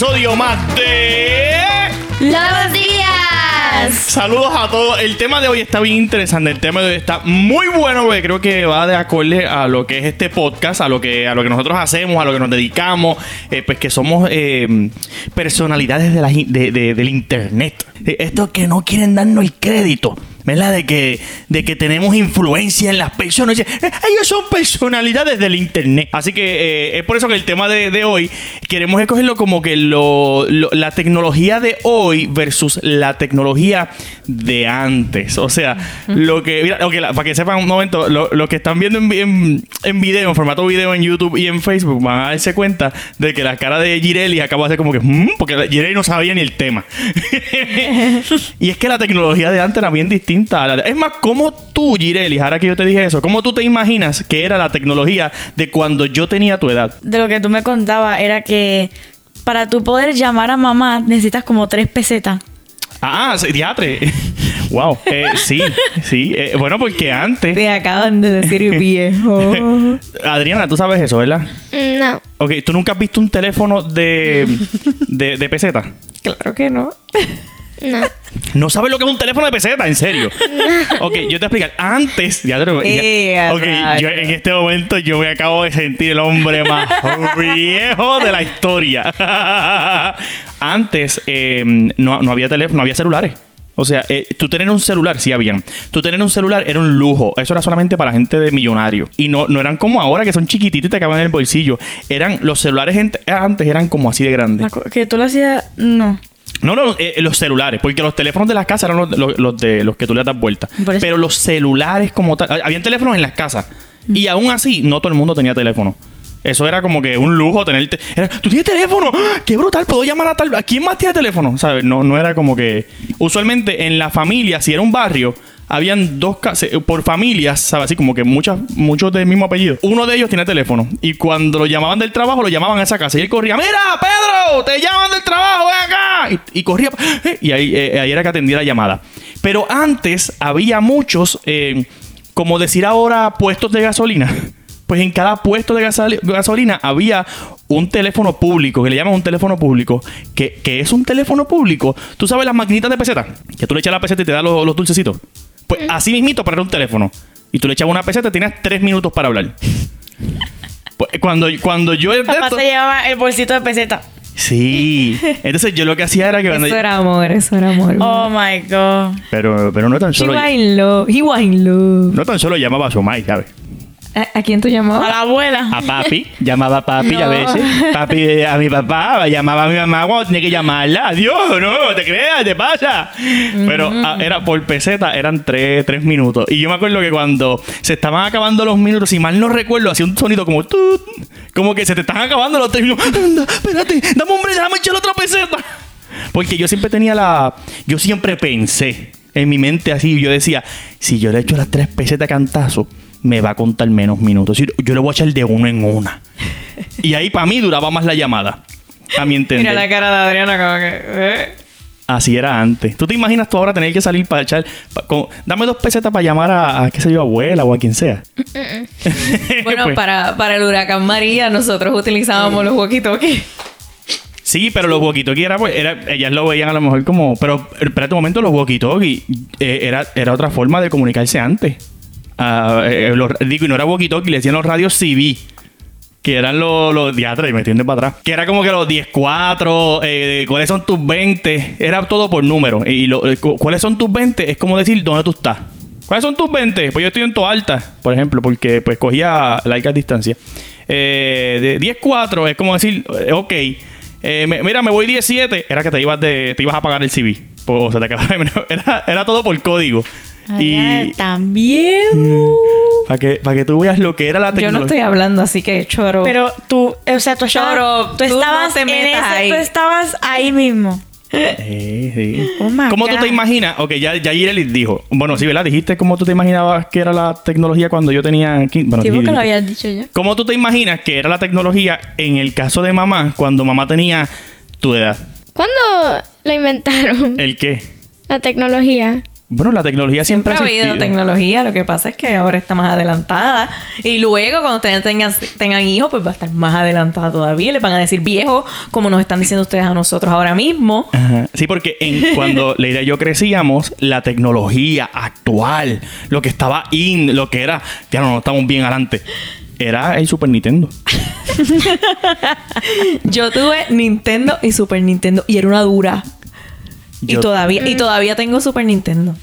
episodio más de... ¡Los días! Saludos a todos. El tema de hoy está bien interesante. El tema de hoy está muy bueno porque creo que va de acorde a lo que es este podcast, a lo que, a lo que nosotros hacemos, a lo que nos dedicamos, eh, pues que somos eh, personalidades de la, de- de- del internet. Estos que no quieren darnos el crédito. ¿Verdad? De que, de que tenemos influencia en las personas. "Eh, Ellos son personalidades del internet. Así que eh, es por eso que el tema de, de hoy queremos escogerlo como que lo, lo- la tecnología de hoy versus la tecnología de antes. O sea, lo que. Mira, ok, la- para que sepan un momento, lo, lo que están viendo en, en, en video, en formato video en YouTube y en Facebook, van a darse cuenta de que la cara de Girelli acaba de hacer como que. "Mm", porque Girelli no sabía ni el tema. y es que la tecnología de antes era bien distinta. A la de- Es más, ¿cómo tú, Girelli, ahora que yo te dije eso, cómo tú te imaginas que era la tecnología de cuando yo tenía tu edad? De lo que tú me contabas era que para tú poder llamar a mamá necesitas como tres pesetas. Ah, diatre. wow. Eh, sí, sí. Eh, bueno, porque antes. Te acaban de decir viejo. Adriana, tú sabes eso, ¿verdad? No. Ok, ¿tú nunca has visto un teléfono de, de, de peseta? claro que no. No. No sabes lo que es un teléfono de peseta, en serio. ok, yo te voy a explicar. Antes, ya te lo Ok, rayos. yo en este momento yo me acabo de sentir el hombre más viejo de la historia. Antes eh, no, no había teléfono, no había celulares. O sea, eh, tú tener un celular, sí habían. Tú tener un celular era un lujo. Eso era solamente para gente de millonario. Y no, no eran como ahora, que son chiquititos y te caben en el bolsillo. Eran, los celulares antes eran como así de grandes. Que tú lo hacías. No. No, no, eh, los celulares, porque los teléfonos de las casas eran los, los- los de los que tú le das vuelta. Pero los celulares como tal, ah, habían teléfonos en las casas. Y aún así, no todo el mundo tenía teléfono. Eso era como que un lujo tener... te- era, ¿Tú tienes teléfono? ¡Ah! ¡Qué brutal! ¿Puedo llamar a tal... ¿A quién más tiene teléfono? ¿Sabes? No, no era como que... Usualmente en la familia, si era un barrio, habían dos casas... Por familias, ¿sabes? Así como que muchas, muchos del mismo apellido. Uno de ellos tiene teléfono. Y cuando lo llamaban del trabajo, lo llamaban a esa casa. Y él corría, ¡Mira, Pedro! ¡Te llaman del trabajo! ¡Ven acá! Y, corría... ¡eh! Y ahí, eh, ahí era que atendía la llamada. Pero antes había muchos... eh, como decir ahora puestos de gasolina. Pues en cada puesto de gasoli- gasolina había un teléfono público, que le llaman un teléfono público, que, que es un teléfono público. Tú sabes las maquinitas de peseta, que tú le echas la peseta y te da los dulcecitos. Pues así mismito para un teléfono. Y tú le echabas una peseta tenías tres minutos para hablar. Pues cuando, cuando yo... Papá se llevaba el bolsito de peseta. Sí. Entonces yo lo que hacía era que... cuando- Eso era amor, eso era amor. Oh my god. Pero, pero no tan He solo... was in love. He was in love. No tan solo llamaba a Somai, ¿sabes? ¿A, a quién tú A llamabas? la abuela. A papi, llamaba a papi a veces. Papi eh, a mi papá, llamaba a mi mamá cuando tenía que llamarla. Adiós, no, te creas, te pasa. Pero ah, era por peseta, eran tres, tres minutos. Y yo me acuerdo que cuando se estaban acabando los minutos, si mal no recuerdo, hacía un sonido como tut, como que se te están acabando los tres minutos. Anda, espérate, dame hombre, déjame echar otra peseta. Porque yo siempre tenía la. Yo siempre pensé en mi mente así. Yo decía, si yo le echo las tres pesetas de cantazo, me va a contar menos minutos. Yo yo le voy a echar de uno en una. Y ahí para mí duraba más la llamada. A mi entender. Mira la cara de Adriana como que... eh. Así era antes. ¿Tú te imaginas tú ahora tener que salir para echar. pa- con- dame dos pesetas para llamar a, a, qué sé yo, abuela o a quien sea? Bueno, Pues, para, para el huracán María nosotros utilizábamos los walkie-talkies. Sí, pero los walkie-talkie era, pues, era, ellas lo veían a lo mejor como. Pero espérate un momento, los walkie-talkie eh, era, era otra forma de comunicarse antes. Ah, eh, los- digo, y no era walkie-talkie, le decían los radios CV. Que eran los, los diatres, me entiendes para atrás. Que era como que los 10-4, eh, ¿cuáles son tus 20? Era todo por número. Y lo- eh, cu- ¿cuáles son tus 20? Es como decir dónde tú estás. ¿Cuáles son tus 20? Pues yo estoy en tu alta, por ejemplo, porque pues cogía largas distancia. Eh, de 10-4 es como decir, eh, ok, eh, me- mira, me voy 17. Era que te ibas, de, te ibas a pagar el CV. Pues, o sea, te acababa- era, era todo por código. Y también. para que, para que tú veas lo que era la Yo tecnología. no estoy hablando, así que choro. Pero tú, o sea, tú estabas, Choro, tú tú no estabas en ese, ahí. tú estabas ahí mismo. Sí, sí. Oh ¿Cómo tú te imaginas? Ok, ya, ya Ireli dijo. Bueno, sí, ¿verdad? Dijiste cómo tú te imaginabas que era la tecnología cuando yo tenía 15. Bueno, Sí, sí, porque lo dijiste. habías dicho ya. ¿Cómo tú te imaginas que era la tecnología en el caso de mamá cuando mamá tenía tu edad? ¿Cuándo lo inventaron? ¿El qué? La tecnología. Bueno, la tecnología siempre, Siempre ha habido existido. tecnología, lo que pasa es que ahora está más adelantada. Y luego, cuando ustedes tengan, tengan hijos, pues va a estar más adelantada todavía. Les van a decir viejo, como nos están diciendo ustedes a nosotros ahora mismo. Ajá. Sí, porque en, cuando Leira y yo crecíamos, la tecnología actual, lo que estaba in, lo que era, ya no, no estamos bien adelante, era el Super Nintendo. Yo tuve Nintendo y Super Nintendo y era una dura. Y todavía, y todavía tengo Super Nintendo.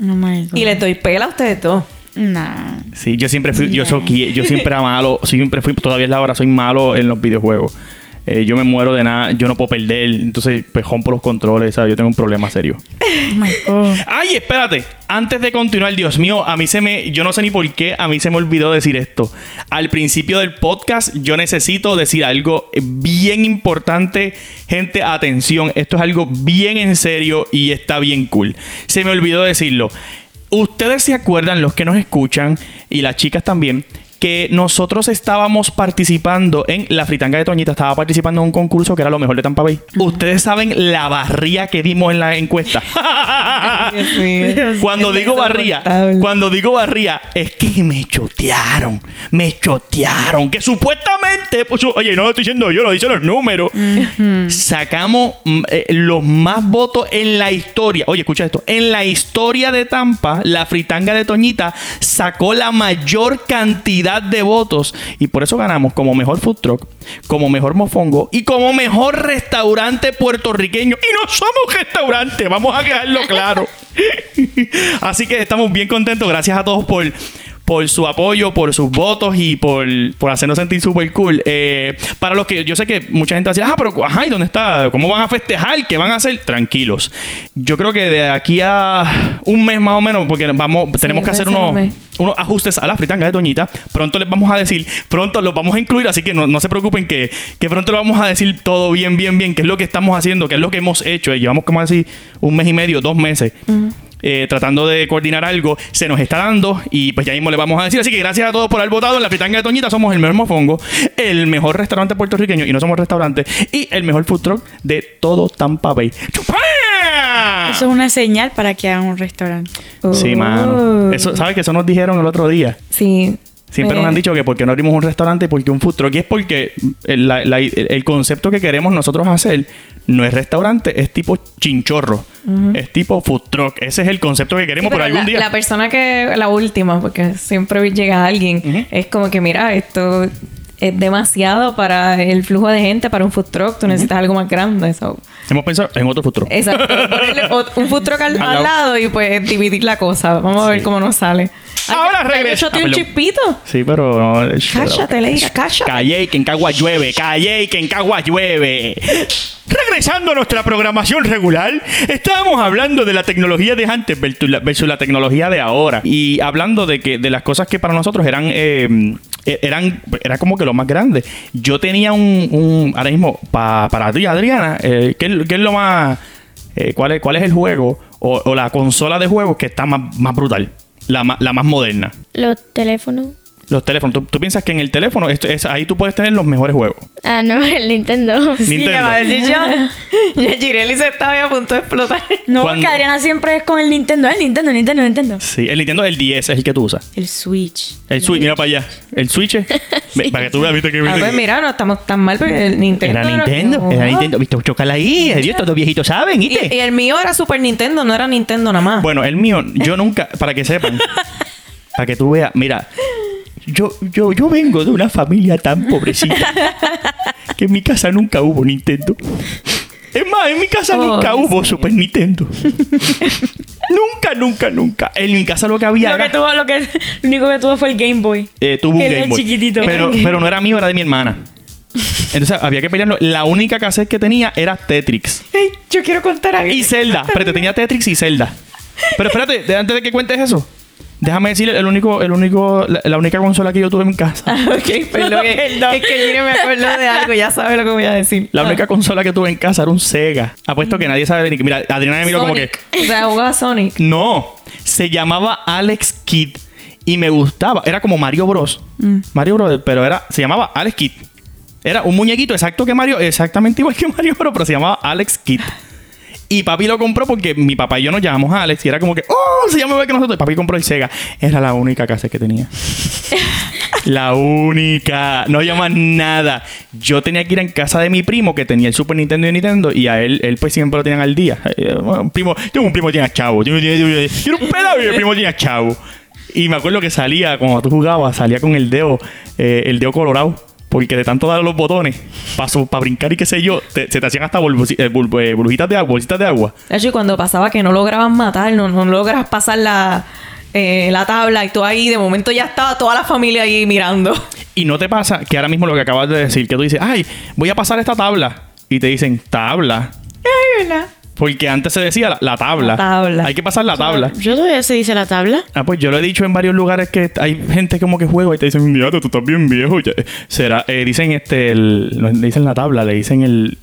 Oh my God. Y les doy pela a ustedes todos. Nah. Sí, yo siempre fui, yo, soy- yo siempre era malo, siempre fui, todavía es la hora, soy malo en los videojuegos. Eh, yo me muero de nada, yo no puedo perder, entonces pues rompo los controles, ¿sabes? Yo tengo un problema serio. Oh my God. Ay, espérate. Antes de continuar, Dios mío, a mí se me. Yo no sé ni por qué, a mí se me olvidó decir esto. Al principio del podcast, yo necesito decir algo bien importante. Gente, atención. Esto es algo bien en serio y está bien cool. Se me olvidó decirlo. Ustedes se acuerdan, los que nos escuchan y las chicas también, que nosotros estábamos participando en la fritanga de Toñita, estaba participando en un concurso que era lo mejor de Tampa Bay. Ustedes saben la barría que dimos en la encuesta. Cuando digo barría, cuando digo barría, es que me chotearon, me chotearon. Que supuestamente, pues, oye, no lo estoy diciendo yo, lo dicen los números. Sacamos mm, eh, los más votos en la historia. Oye, escucha esto. En la historia de Tampa, la fritanga de Toñita sacó la mayor cantidad de votos. Y por eso ganamos como mejor food truck, como mejor mofongo y como mejor restaurante puertorriqueño. Y no somos restaurante, vamos a dejarlo claro. Así que estamos bien contentos. Gracias a todos por, por su apoyo, por sus votos y por, por hacernos sentir súper cool. Eh, para los que yo sé que mucha gente va a decir, ah, pero ajá, ¿y dónde está? ¿Cómo van a festejar? ¿Qué van a hacer? Tranquilos. Yo creo que de aquí a un mes más o menos, porque vamos, tenemos que hacer unos, unos ajustes a la fritanga de Doñita. Pronto les vamos a decir, pronto los vamos a incluir, así que no, no se preocupen que, que pronto lo vamos a decir todo bien, bien, bien, qué es lo que estamos haciendo, qué es lo que hemos hecho. Eh, Llevamos como así un mes y medio, dos meses. Eh, tratando de coordinar algo, se nos está dando y pues ya mismo le vamos a decir. Así que gracias a todos por haber votado en la fritanga de Toñita. Somos el mejor mofongo, el mejor restaurante puertorriqueño y no somos restaurante y el mejor food truck de todo Tampa Bay. ¡Chupá! Eso es una señal para que hagan un restaurante. Sí, Oh. mano. Eso, ¿Sabes que eso nos dijeron el otro día? Sí. Siempre Eh, nos han dicho que porque no abrimos un restaurante, porque un food truck. Y es porque el, la- la- el- el concepto que queremos nosotros hacer no es restaurante, es tipo chinchorro. Es tipo food truck. Ese es el concepto que sí, queremos por pero algún la, día. la persona que, la última, porque siempre llega alguien, es como que, mira, esto es demasiado para el flujo de gente, para un food truck, tú necesitas algo más grande. so. Hemos pensado en otro food truck. Exacto. Ponerle un food truck al, lado. y pues dividir la cosa. Vamos a ver Sí. cómo nos sale. Ahora échate Ah, un chispito. Sí, pero no. Cállate, Leira, cállate. Callé que en Cagua llueve. Callé que en Cagua llueve. Regresando a nuestra programación regular, estábamos hablando de la tecnología de antes versus la, tecnología de ahora. Y hablando de que de las cosas que para nosotros eran eh, eh, eran era como que lo más grande. Yo tenía un, un ahora mismo pa- para ti, Adriana, eh, ¿qué, es- qué es lo más eh, cuál es cuál es el juego o, o la consola de juegos que está más, más brutal, la, la más moderna? Los teléfonos. Los teléfonos. ¿Tú, tú piensas que en el teléfono esto es, ahí tú puedes tener los mejores juegos? Ah, no, el Nintendo. Sí, Nintendo. ya va a decir yo. Ya Gireli se estaba a punto de explotar. No, Cuando- porque Adriana siempre es con el Nintendo. El Nintendo, Nintendo, Nintendo. Sí, el Nintendo el 10 es el que tú usas. El Switch. El Switch, mira para allá. El Switch es- Para que tú veas, viste que Ah, viste pues que- mira, no estamos tan mal porque el Nintendo. Era Nintendo, era Nintendo. Viste, chocala ahí. Dios, todos los viejitos saben, Y, y el mío era Super Nintendo, no era Nintendo nada más. Bueno, el mío, yo nunca, para que sepan, para que tú veas, mira, yo, yo, yo vengo de una familia tan pobrecita que en mi casa nunca hubo Nintendo. Es más, en mi casa Oh, nunca hubo Super Nintendo. nunca, nunca, nunca. En mi casa lo que había Lo era... que tuvo, lo que, lo único que tuvo fue el Game Boy. eh, tuvo un Game Boy. chiquitito. Pero, pero no era mío, era de mi hermana. Entonces había que pelearlo. La única cassette que tenía era Tetrix. Ey, yo quiero contar algo. Y Zelda. Espérate, tenía Tetrix y Zelda. Pero espérate, antes de que cuentes eso, déjame decir el único, el único, la, la única consola que yo tuve en casa. ok, perdón. es- Perdón. Es que Gire me acuerdo de algo, ya sabe lo que voy a decir. La única consola que tuve en casa era un Sega. Apuesto que nadie sabe ni que. Mira, Adriana me miró como que. O sea, jugaba Sonic. No. Se llamaba Alex Kidd. Y me gustaba. Era como Mario Bros. Mario Bros. Pero era. Se llamaba Alex Kidd. Era un muñequito exacto que Mario. Exactamente igual que Mario Bros. Pero se llamaba Alex Kidd. Y papi lo compró porque mi papá y yo nos llamamos a Alex y era como que, oh, se llama igual que nosotros. Y papi compró el Sega. Era la única casa que tenía. la única. No más nada. Yo tenía que ir en casa de mi primo que tenía el Super Nintendo y Nintendo y a él, él pues siempre lo tenían al día. Eh, bueno, un primo, tengo un primo que tenía chavo. Yo era un pelado y el primo tenía chavo. Y me acuerdo que salía, cuando tú jugabas, salía con el dedo, eh, el dedo colorado. Porque de tanto dar los botones, para brincar y qué sé yo, te- se te hacían hasta eh, bul- eh, burbujitas de agua, bolsitas de agua. De hecho, y cuando pasaba que no lograbas matar, no, no logras pasar la, eh, la tabla y tú ahí, de momento ya estaba toda la familia ahí mirando. Y no te pasa que ahora mismo lo que acabas de decir, que tú dices, ay, voy a pasar esta tabla. Y te dicen, tabla. Ay, ¿verdad? Porque antes se decía la, la tabla. La tabla. Hay que pasar la tabla. Yo todavía se dice la tabla. Ah, pues yo lo he dicho en varios lugares que hay gente como que juega y te dicen, mira, tú estás bien viejo. Ya- Será, eh, dicen este, el, no le dicen la tabla, le dicen el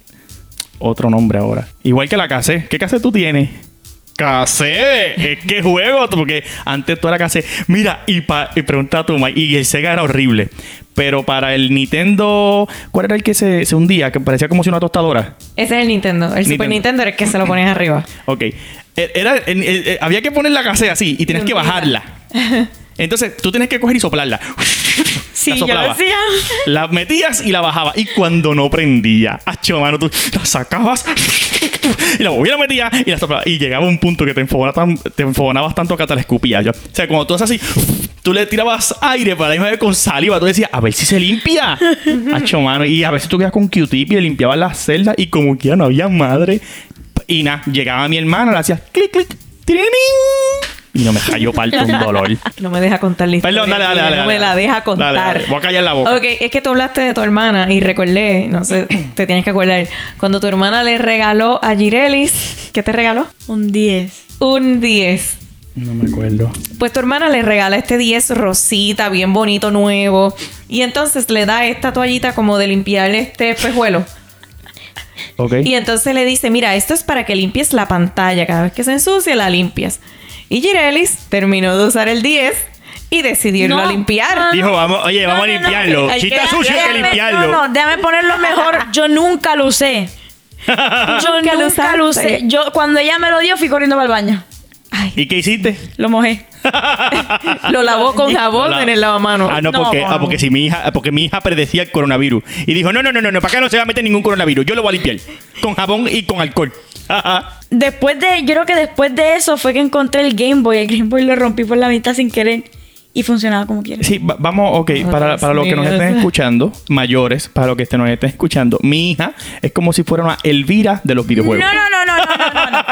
otro nombre ahora. Igual que la casé. ¿Qué casé tú tienes? Casé, es que juego, porque antes tú era casé. Mira, y, pa, y pregunta a tu mamá, y el Sega era horrible. Pero para el Nintendo, ¿cuál era el que se, se hundía? Que parecía como si una tostadora. Ese es el Nintendo. El Super Nintendo. Nintendo era el que se lo ponías arriba. Ok. Eh, Era, en- eh, eh, había que poner la casea así y tienes que bajarla. Entonces tú tienes que coger y soplarla. Sí, La yo lo hacía. La metías y la bajabas. Y cuando no prendía, acho, mano, tú la sacabas y la volvías, la metías y la soplabas. Y llegaba un punto que te, enfogona tan- te enfogonabas tanto que hasta la escupías. yo. O sea, cuando tú haces así, tú le tirabas aire para la misma vez con saliva. Tú decías, a ver si se limpia. Acho, mano. Y a veces tú quedas con Q-tip y le limpiabas las celdas y como que ya no había madre. Y nada, llegaba mi hermana, le hacía clic, clic, tirirín, y no me cayó parto un dolor. No me deja contar la historia. Perdón, dale, dale, dale. No me dale. la deja contar. Dale, dale. Voy a callar la boca. Ok, es que tú hablaste de tu hermana y recordé, no sé, te tienes que acordar, cuando tu hermana le regaló a Girelis, ¿qué te regaló? Un 10. Un 10. No me acuerdo. Pues tu hermana le regala este 10 rosita, bien bonito, nuevo. Y entonces le da esta toallita como de limpiar este espejuelo. Ok. Y entonces le dice, mira, esto es para que limpies la pantalla. Cada vez que se ensucia, la limpias. Y Girelis terminó de usar el 10 y decidió irlo No. a limpiar. Dijo, vamos, oye, vamos a no, no, limpiarlo. si que- está sucio, hay que limpiarlo. No, no, déjame ponerlo mejor. Yo nunca lo usé. Yo Nunca lo usé. Yo, cuando ella me lo dio, fui corriendo para el baño. Ay, ¿Y qué hiciste? Lo mojé. lo lavó con jabón La- en el lavamanos. Ah, no, No, porque, no. ah, porque si mi hija, porque mi hija predecía el coronavirus. Y dijo, no, no, no, no, no, para acá no se va a meter ningún coronavirus. Yo lo voy a limpiar. Con jabón y con alcohol. Después de, yo creo que después de eso fue que encontré el Game Boy. El Game Boy lo rompí por la mitad sin querer y funcionaba como quiera. Sí, va- vamos, ok, para, para los que nos estén escuchando, mayores, para los que este nos estén escuchando, mi hija es como si fuera una Elvira de los No, videojuegos. no, no, no, no, no, no, no, no, no, no,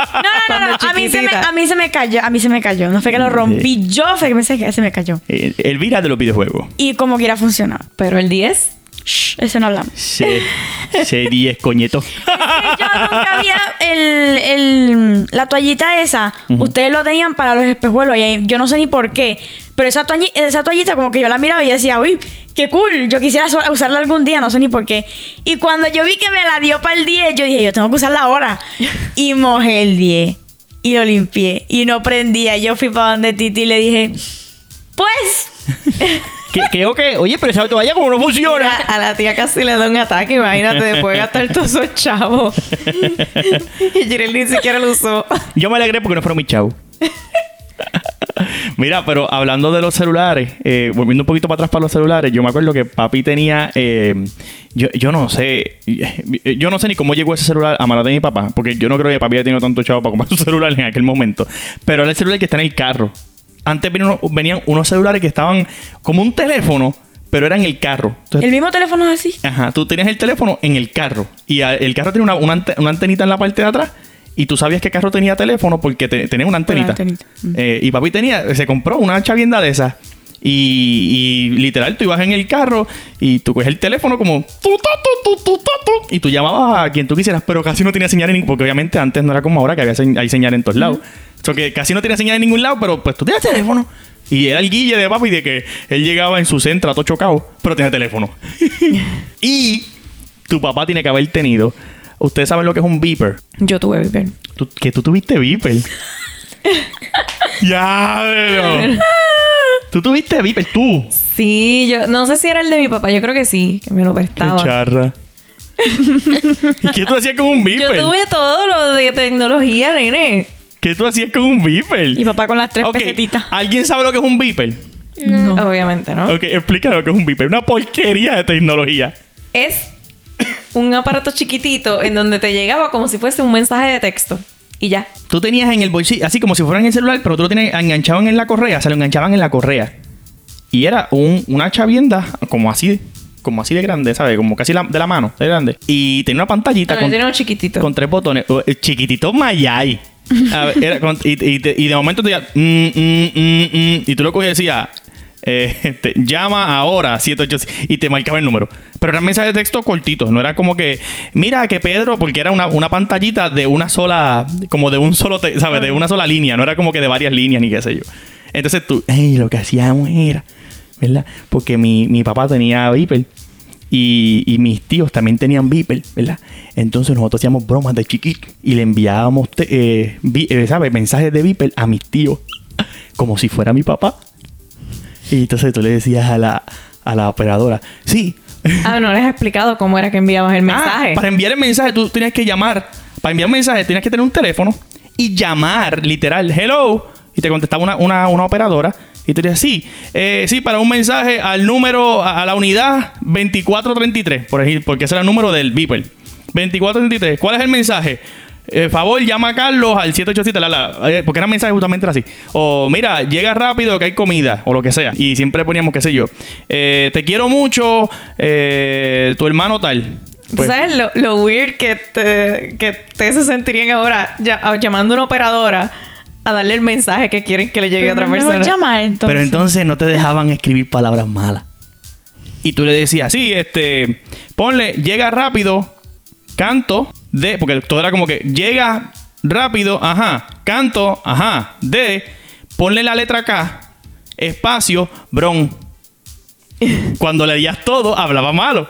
Cuando A mí, se me, a mí se me cayó, a mí se me cayó. No fue que lo rompí yo, fue que me- se, se me cayó. Eh, Elvira de los videojuegos. Y como quiera funcionaba. Pero el 10, Shh, eso no hablamos. C, C10, coñeto. yo nunca había el, el- la toallita esa. Ustedes lo tenían para los espejuelos. Y yo no sé ni por qué. Pero esa, toalli- esa toallita, como que yo la miraba y decía, uy, qué cool. Yo quisiera usarla algún día, no sé ni por qué. Y cuando yo vi que me la dio para el 10, yo dije, yo tengo que usarla ahora. Y mojé el 10. Y lo limpié. Y no prendía. Yo fui para donde Titi y le dije, pues. ¿Qué, qué, ok? Oye, pero esa toalla como no Mira, funciona. a la tía casi le da un ataque. Imagínate, después de gastar todos esos chavos. y Jirel ni siquiera lo usó. Yo me alegré porque no fueron mis chavos. Mira, pero hablando de los celulares, eh, volviendo un poquito para atrás para los celulares, yo me acuerdo que papi tenía, eh, yo, yo no sé, yo no sé ni cómo llegó ese celular a manos de mi papá, porque yo no creo que papi haya tenido tanto chavo para comprar su celular en aquel momento, pero era el celular que está en el carro. Antes venían unos, venían unos celulares que estaban como un teléfono, pero era en el carro. Entonces, El mismo teléfono es así. Ajá, tú tenías el teléfono en el carro y a- el carro tenía una, una ante- una antenita en la parte de atrás y tú sabías que el carro tenía teléfono porque te- tenía una antenita. antenita. Mm. Eh, y papi tenía, se compró una chavienda de esas y, y literal tú ibas en el carro y tú coges el teléfono como tu, tu, tu, tu, tu, tu, tu, y tú llamabas a quien tú quisieras, pero casi no tenía señal en porque obviamente antes no era como ahora que había se- hay señal en todos lados. O sea, que casi no tenía señal en ningún lado, pero pues tú tenías teléfono. Y era el guille de papi de que él llegaba en su centro todo chocado, pero tenía teléfono. y tu papá tiene que haber tenido. Ustedes saben lo que es un beeper. Yo tuve Viper. Tú- que tú tuviste beeper. ya, pero- Tú tuviste beeper, tú. Sí, yo no sé si era el de mi papá. Yo creo que sí, que me lo Qué prestaba. charra. ¿Y qué tú hacías con un Yo beeper? tuve todo lo de tecnología, nene. ¿Qué tú hacías con un beeper? Y papá con las tres Ok, pesetitas. ¿Alguien sabe lo que es un beeper? No. Obviamente, ¿no? Ok, explica lo que es un beeper. Una porquería de tecnología. Es un aparato chiquitito en donde te llegaba como si fuese un mensaje de texto. Y ya. Tú tenías en el bolsillo, así como si fuera en el celular, pero tú lo tenías enganchado en la correa, se lo enganchaban en la correa. Y era un- una chavienda como así, como así de grande, ¿sabes? Como casi la- de la mano, de grande. Y tenía una pantallita No, con, tiene uno chiquitito. con tres botones. Oh, eh, Chiquitito Mayay. Y, de momento te decía, mm, mm, mm, y tú lo cogías y decías, eh, este, llama ahora 787 y te marcaba el número. Pero eran mensajes de texto cortitos, no era como que, mira que Pedro, porque era una, una pantallita de una sola, como de un solo, te- ¿sabes? De una sola línea, no era como que de varias líneas ni qué sé yo. Entonces tú, hey, lo que hacíamos era, ¿verdad? Porque mi, mi papá tenía Viper y, y mis tíos también tenían Viper, ¿verdad? Entonces nosotros hacíamos bromas de chiquito y le enviábamos, eh, vi- eh, ¿sabes? Mensajes de Viper a mis tíos, como si fuera mi papá. Y entonces tú le decías a la, a la operadora, sí. Ah, no les he explicado cómo era que enviabas el mensaje. Ah, para enviar el mensaje tú tenías que llamar. Para enviar un mensaje tenías que tener un teléfono y llamar, literal, hello. Y te contestaba una, una, una operadora. Y tú decías, sí, eh, sí, para un mensaje al número, a, a la unidad 2433, por ejemplo, porque ese era el número del Beeper. 2433, ¿cuál es el mensaje? Eh, favor, llama a Carlos al 787, la, la, eh, porque era mensaje justamente así. O mira, llega rápido que hay comida, o lo que sea. Y siempre poníamos, qué sé yo, eh, te quiero mucho, eh, tu hermano tal. ¿Tú Pues, ¿Sabes lo, lo weird que te, que te se sentirían ahora ya- llamando a una operadora a darle el mensaje que quieren que le llegue a otra persona? llamar, entonces. Pero entonces no te dejaban escribir palabras malas. Y tú le decías, sí, este, ponle, llega rápido, canto de, porque todo era como que llega rápido, ajá, canto, ajá, de, ponle la letra K, espacio, bron. Cuando leías todo, hablaba malo.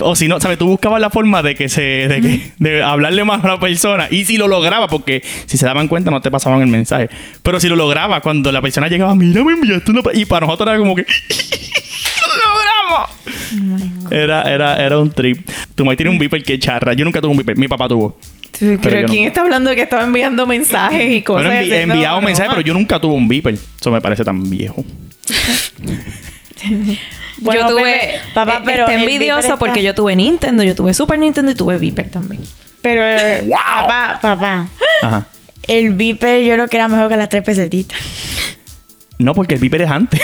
O si no, ¿sabes? Tú buscabas la forma de que se, de, que- de hablarle más a la persona. Y si lo lograba, porque si se daban cuenta, no te pasaban el mensaje. Pero si lo lograba, cuando la persona llegaba, mira, me enviaste una. pa-". Y para nosotros era como que. ¡Lo logramos! Era, era, era un trip. Tu madre tiene un beeper que charra. Yo nunca tuve un beeper. Mi papá tuvo. Pero, ¿quién no. está hablando de que estaba enviando mensajes y cosas? Bueno, envi- así? Enviado no, mensajes, no. pero yo nunca tuve un beeper. Eso me parece tan viejo. Bueno, yo tuve. Papá, eh, pero está el envidioso está- porque yo tuve Nintendo, yo tuve Super Nintendo y tuve Viper también. Pero, eh, papá, papá. Ajá. El Viper yo creo que era mejor que las tres pesetitas. No, porque el Viper es antes.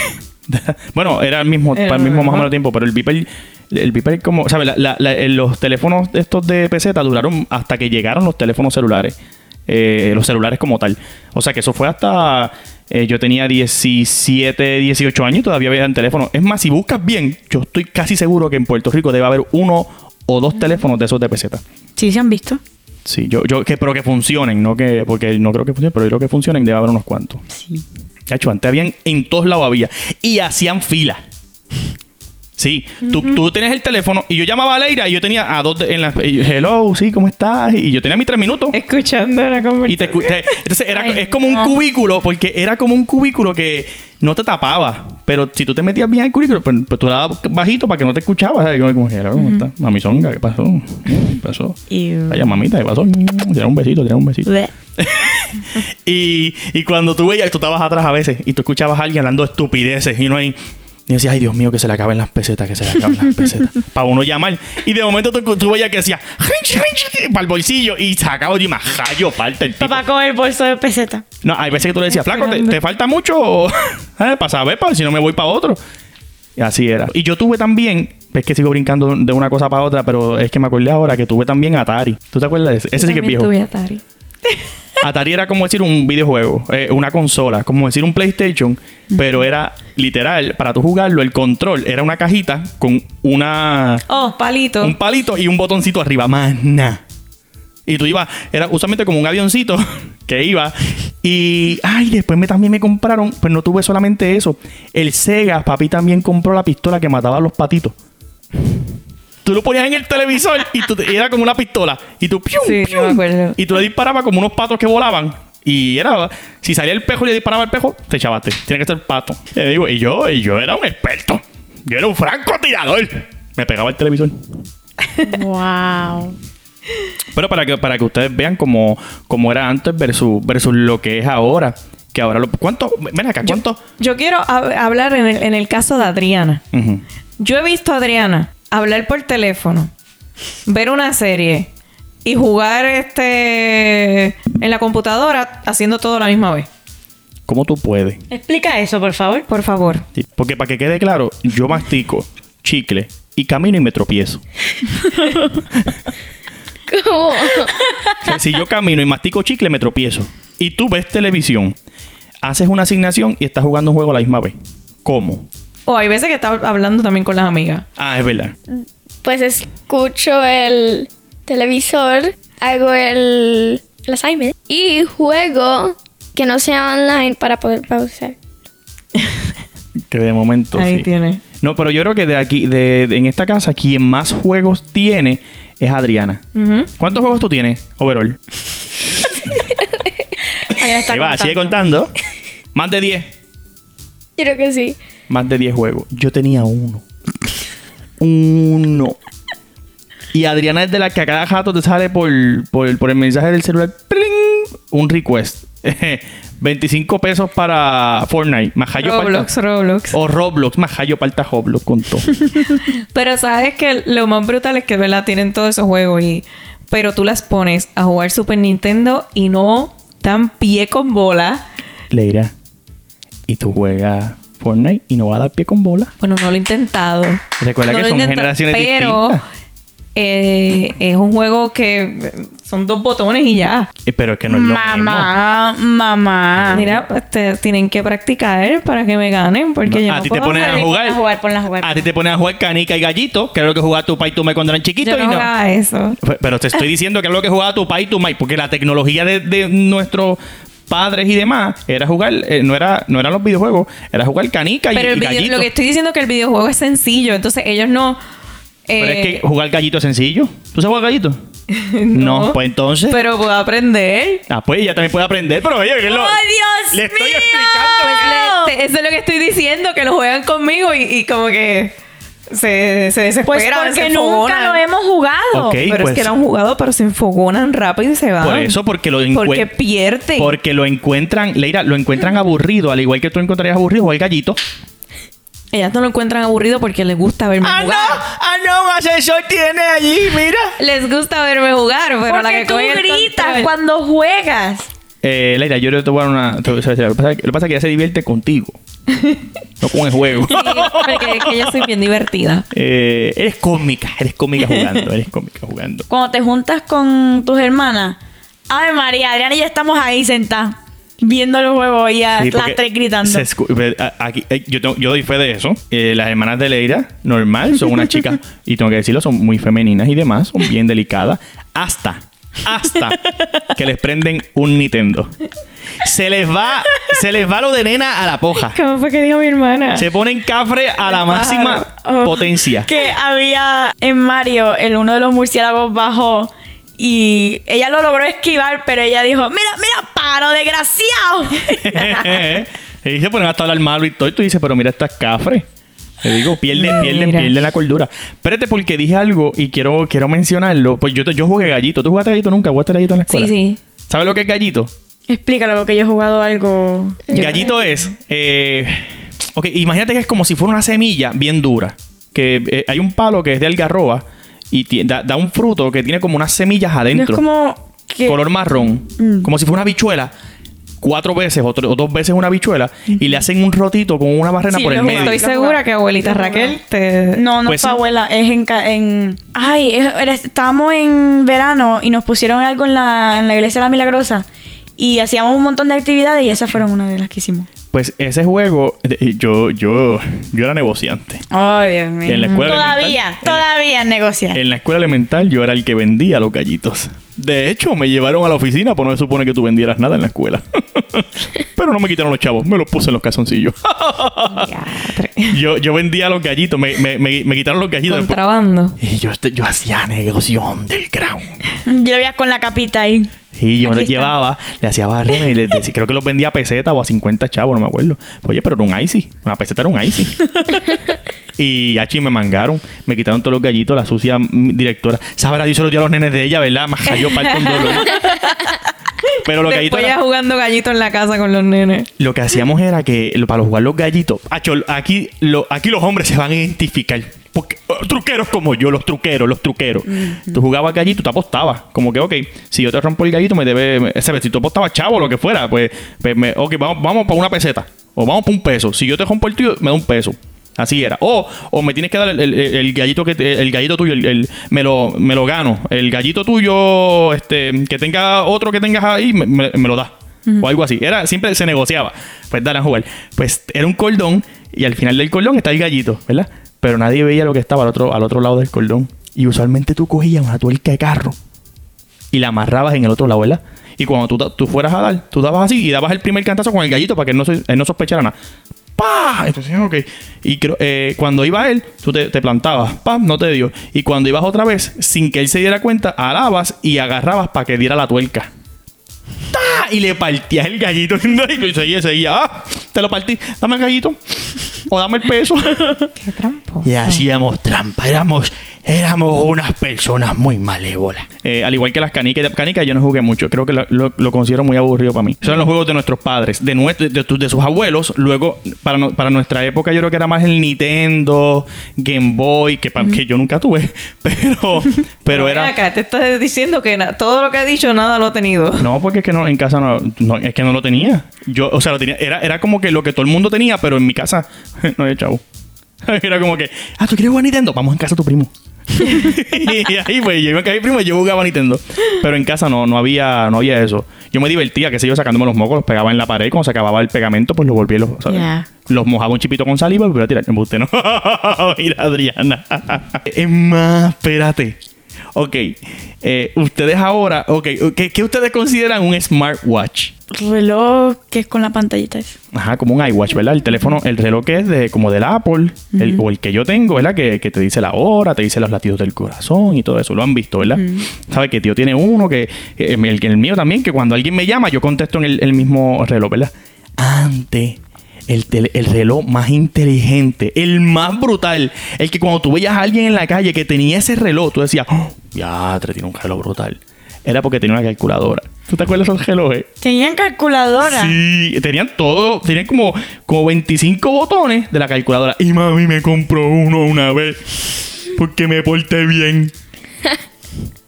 bueno, era el mismo, Era para el mismo más o menos tiempo, pero el Viper, el Viper como, ¿sabes? La- la- la- los teléfonos estos de peseta duraron hasta que llegaron los teléfonos celulares. Eh, los celulares como tal. O sea que eso fue hasta. Eh, yo tenía 17, 18 años y todavía había teléfono. Es más, si buscas bien, yo estoy casi seguro que en Puerto Rico debe haber uno o dos teléfonos de esos de peseta. ¿Sí se han visto? Sí, yo, yo, que, pero que funcionen, no que, porque no creo que funcionen, pero yo creo que funcionen, debe haber unos cuantos. Sí. Chacho, antes habían, en todos lados había. Y hacían fila. Sí, tú, tú tenías el teléfono y yo llamaba a Leira y yo tenía a dos de- en la. yo, Hello, sí, ¿cómo estás? Y yo tenía mis tres minutos. Escuchando la conversación. Y te, te- entonces era, Ay, es como un cubículo, porque era como un cubículo que no te tapaba. Pero si tú te metías bien al cubículo, pues, pues tú le dabas bajito para que no te escuchabas. ¿sabes? Como, hello, ¿cómo estás? Mamizonga, ¿qué pasó? ¿Qué pasó? Vaya mamita, ¿qué pasó? Tirar un besito, tirar un besito. Y, y cuando tú veías, tú estabas atrás a veces y tú escuchabas a alguien hablando de estupideces y no hay. Y decías, ay Dios mío, que se le acaben las pesetas, que se le acaben las pesetas. para uno llamar. Y de momento tú, tú veías que decía, para el bolsillo y sacaba y más rayo, falta el tipo. Papá con el bolso de peseta. No, hay veces que tú le decías, flaco, ¿te, te falta mucho? ¿Eh? Para saber, para si no me voy para otro. Y así era. Y yo tuve también, es que sigo brincando de una cosa para otra, pero es que me acordé ahora que tuve también Atari. ¿Tú te acuerdas de ese? Ese sí que es viejo. tuve Atari. Atari era como decir un videojuego, eh, una consola, como decir un PlayStation, pero era literal, para tú jugarlo, el control era una cajita con una Oh, palito. un palito y un botoncito arriba, más nada. Y tú ibas, era usualmente como un avioncito que iba. Y, ay, después me, también me compraron, pues no tuve solamente eso. El Sega, papi también compró la pistola que mataba a los patitos. Tú lo ponías en el televisor y, tú, y era como una pistola. Y tú, ¡pium, Sí, pium! me acuerdo. Y tú le disparabas como unos patos que volaban. Y era, si salía el pejo y le disparaba el pejo, te echabaste. Tiene que ser pato. Y, digo, y yo, y yo era un experto. Yo era un francotirador. Me pegaba el televisor. wow. Pero para que, para que ustedes vean cómo, cómo era antes versus, versus lo que es ahora. Que ahora lo. ¿Cuánto? Ven acá, ¿cuánto? Yo quiero hab- hablar en el, en el caso de Adriana. Yo he visto a Adriana hablar por teléfono, ver una serie y jugar este en la computadora haciendo todo a la misma vez. ¿Cómo tú puedes? Explica eso, por favor. Por favor. Sí, Porque para que quede claro, yo mastico chicle y camino y me tropiezo. ¿Cómo? O sea, si yo camino y mastico chicle, me tropiezo. Y tú ves televisión, haces una asignación y estás jugando un juego a la misma vez. ¿Cómo? O hay veces que está hablando también con las amigas. Ah, es verdad. Pues escucho el televisor, hago el, el assignment y juego que no sea online para poder pausar. Que de momento Ahí sí. tiene. No, pero yo creo que de aquí, de, de- en esta casa, quien más juegos tiene es Adriana. ¿Cuántos juegos tú tienes, overall? Ahí está Ahí va, contando. sigue contando. Más de 10. Yo creo que sí. Más de 10 juegos. Yo tenía uno. Uno. Y Adriana es de la que a cada rato te sale por, por, por el mensaje del celular. ¡pling! Un request. 25 pesos para Fortnite. Majayo Roblox, palta- Roblox. O Roblox. Majayo palta Roblox con todo. Pero sabes que lo más brutal es que, ¿verdad? Tienen todos esos juegos y... Pero tú las pones a jugar Super Nintendo y no dan pie con bola. Leira. Y tú juegas Fortnite y no va a dar pie con bola. Bueno, no lo he intentado. Recuerda No que son generaciones pero distintas. eh, es un juego que eh, son dos botones y ya. Eh, Pero es que no es lo mismo. Mamá, mamá. Mira, este, tienen que practicar para que me ganen porque yo a no ti te puedo ponen a jugar. a jugar, ponla a jugar. A ti te ponen a jugar canica y gallito, que es lo que jugaba tu pai y tu mai cuando eran chiquitos. Yo y no no. haga eso. Pe- Pero te estoy diciendo que es lo que jugaba tu pai y tu mai, porque la tecnología de, de nuestros padres y demás era jugar, eh, no era no eran los videojuegos, era jugar canica y, Pero el y video- gallito. lo que estoy diciendo es que el videojuego es sencillo, entonces ellos no. Pero es eh, que jugar gallito es sencillo. ¿Tú sabes jugar gallito? no. pues entonces. Pero puedo aprender. ah, pues ella también puede aprender, pero oye, que lo- ¡Oh, Dios le estoy mío! explicando. Pues le- te- eso es lo que estoy diciendo, que lo juegan conmigo y, y como que se, se desesperan. Pues porque nunca lo hemos jugado. Pero pues- es que lo han jugado, pero se enfogonan rápido y se van. Por eso, porque lo Porque pierden. Porque lo encuentran, Leira, lo encuentran aburrido, al igual que tú encontrarías aburrido jugar gallito. Ellas no lo encuentran aburrido porque les gusta verme jugar. ¡Ah, no! Un asesor tiene allí, mira. Les gusta verme jugar, pero la Porque que tú coge el gritas control- cuando juegas. Eh, Leira, yo te voy a dar una. te voy a decir, Lo que pasa es que- lo que pasa es que ella se divierte contigo. No con el juego. Sí, porque es que yo soy bien divertida. Eh, eres cómica, eres cómica jugando, eres cómica jugando. Cuando te juntas con tus hermanas. Ay, María, Adriana y ya estamos ahí sentadas. Viendo los juegos y a Sí, las tres gritando. aquí- eh, yo, tengo- yo doy fe de eso. Eh, las hermanas de Leira, normal, son unas chicas, y tengo que decirlo, son muy femeninas y demás, son bien delicadas. Hasta, hasta que les prenden un Nintendo. Se les va, se les va lo de nena a la poja. ¿Cómo fue que dijo mi hermana? Se ponen cafre a la máxima Oh. potencia. Que había en Mario, el uno de los murciélagos bajó y ella lo logró esquivar, pero ella dijo, mira, mira, paro, desgraciado. y se ponen hasta hablar malo y todo. Y tú dices, pero mira estas cafres. Te digo, pierden, pierden, Mira. pierden la cordura. Espérate, porque dije algo y quiero, quiero mencionarlo. Pues yo, yo jugué gallito. ¿Tú jugaste gallito nunca? ¿Jugaste gallito en la escuela? Sí, sí. ¿Sabes lo que es gallito? Explícalo, porque yo he jugado algo... Gallito es. Eh, ok, imagínate que es como si fuera una semilla bien dura. Que eh, hay un palo que es de algarroba y da, da un fruto que tiene como unas semillas No adentro. es como que... color marrón, Mm. como si fuera una bichuela, cuatro veces o, dos veces una bichuela, y le hacen un rotito con una barrena Sí, por el medio. Estoy segura que abuelita Raquel te... No, no Pues fue sí. abuela, es en, ca- en... Ay, es- estábamos en verano y nos pusieron algo en la, en la iglesia de la Milagrosa y hacíamos un montón de actividades y esas fueron una de las que hicimos. Pues ese juego, yo, yo, yo era negociante. Ay, Dios mío. En la escuela todavía, todavía negociar. En la escuela elemental yo era el que vendía los gallitos. De hecho, me llevaron a la oficina, pues no se supone que tú vendieras nada en la escuela. Pero no me quitaron los chavos, me los puse en los calzoncillos. Yo, yo vendía los gallitos, me, me, me, me quitaron los gallitos. Contrabando. Y yo, este- yo hacía negoción del ground. Yo veía con la capita ahí. Y yo Aquí les está. llevaba, le hacía barrena y les decía, creo que los vendía a peseta o a 50 chavos, no me acuerdo. Oye, pero era un icy. Una peseta era un icy. Y achi me mangaron. Me quitaron todos los gallitos, la sucia directora. Sabrá Dios se los dio a los nenes de ella, ¿verdad? Más cayó un dolor. Pero gallitos. Después ya era- jugando gallito en la casa con los nenes. lo que hacíamos era que lo- para jugar los gallitos, acho, aquí, lo- aquí los hombres se van a identificar. Porque, oh, truqueros como yo, los truqueros, los truqueros. Tú jugabas gallito, te apostabas. Como que, ok, si yo te rompo el gallito, me debe. Si tú apostabas chavo lo que fuera, pues, pues me- ok, vamos, vamos para una peseta. O vamos para un peso. Si yo te rompo el tuyo, me da un peso. Así era. O, o me tienes que dar el, el- el gallito que te- el gallito tuyo, el, me, lo, me lo gano. El gallito tuyo, este, que tenga otro que tengas ahí, me, me- me lo da. O algo así. Era, siempre se negociaba. Pues dale a jugar. Pues era un cordón y al final del cordón está el gallito, ¿verdad? Pero nadie veía lo que estaba al otro, al otro lado del cordón. Y usualmente tú cogías una tuerca de carro y la amarrabas en el otro lado, ¿verdad? Y cuando tú, tú fueras a dar, tú dabas así y dabas el primer cantazo con el gallito para que él no, se- él no sospechara nada. ¡Pah! Entonces, ok. Y creo- eh, cuando iba él, tú te, te plantabas. ¡Pam! No te dio. Y cuando ibas otra vez, sin que él se diera cuenta, alabas y agarrabas para que diera la tuerca. ¡Ta! Y le partías el gallito. Y seguía, seguía. ¡Ah! Te lo partí. Dame el gallito. O dame el peso. Qué trampo. Y hacíamos trampa. Éramos, éramos unas personas muy malévolas. Eh, al igual que las canicas. Canicas yo no jugué mucho. Creo que lo, lo- lo considero muy aburrido para mí. Son los juegos de nuestros padres, de, nuestro- de, sus abuelos. Luego, para, no- para nuestra época, yo creo que era más el Nintendo, Game Boy, que, pa- que yo nunca tuve. Pero, pero era. Acá te estás diciendo que todo lo que he dicho, nada lo he tenido. No, porque es que no, en casa no, no, es que no lo tenía. Yo, o sea, lo tenía, era, era como que lo que todo el mundo tenía, pero en mi casa no había chavo. Era como que, ah, ¿tú quieres jugar Nintendo? Vamos en casa de tu primo. y ahí, pues, yo iba a casa mi primo y yo jugaba Nintendo. Pero en casa no, no había, no había eso. Yo me divertía, qué sé yo, sacándome los mocos, los pegaba en la pared. Cuando se acababa el pegamento, pues los volvía, los. Los mojaba un chipito con saliva y volvía a tirar. Embuste, ¿no? Mira, Adriana. es más, espérate. Ok. eh, ustedes ahora, ok. ¿qué, qué ustedes consideran un smartwatch? Reloj que es con la pantallita esa. Ajá, como un iWatch, ¿verdad? El teléfono, el reloj que es de, como del Apple, el- o el que yo tengo, ¿verdad? Que, que te dice la hora, te dice los latidos del corazón y todo eso. Lo han visto, ¿verdad? ¿Sabe que tío tiene uno? Que que el, el mío también, que cuando alguien me llama, yo contesto en el, el mismo reloj, ¿verdad? Antes, el, tele- el reloj más inteligente, el más brutal, el que cuando tú veías a alguien en la calle que tenía ese reloj, tú decías, "Oh, ya, te tiene un reloj brutal. Era porque tenía una calculadora. ¿Tú te acuerdas de esos relojes? Tenían calculadora. Sí, tenían todo, tenían como, como 25 botones de la calculadora. Y mami me compró uno una vez porque me porté bien.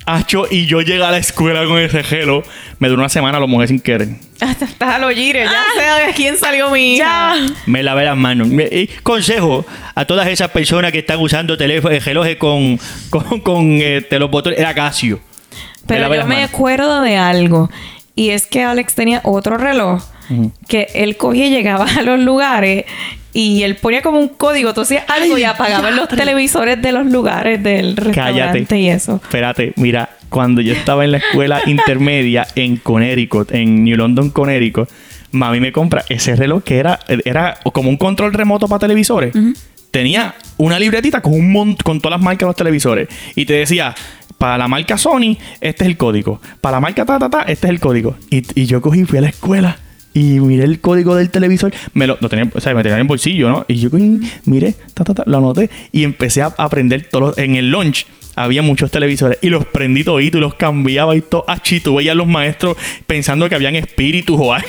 Acho, y yo llegué a la escuela con ese gelo. Me duró una semana, lo mojé sin querer. Hasta estás a los gires. Ya sé de quién salió mi hija. Ya. Me lavé las manos. Me- y consejo a todas esas personas que están usando teléfonos, relojes con, con, con este, los botones. Era Casio. Pero yo me manos. acuerdo de algo. Y es que Alex tenía otro reloj que él cogía y llegaba a los lugares y él ponía como un código. Tú hacías algo y apagaban los televisores de los lugares del restaurante Cállate. y eso. Espérate, mira, cuando yo estaba en la escuela intermedia en Connecticut, en New London, Connecticut, mami me compra ese reloj que era, era como un control remoto para televisores. Tenía una libretita con un con todas las marcas de los televisores. Y te decía, para la marca Sony, este es el código. Para la marca ta, ta, ta, este es el código. Y, y yo cogí, fui a la escuela. Y miré el código del televisor, me lo, lo tenía, o sea, me tenía en el bolsillo, ¿no? Y yo cogí, miré, ta, ta, ta, lo anoté y empecé a aprender todos. En el lunch había muchos televisores y los prendí toditos y los cambiaba y todo. Achi, tú veías a los maestros pensando que habían espíritus o algo.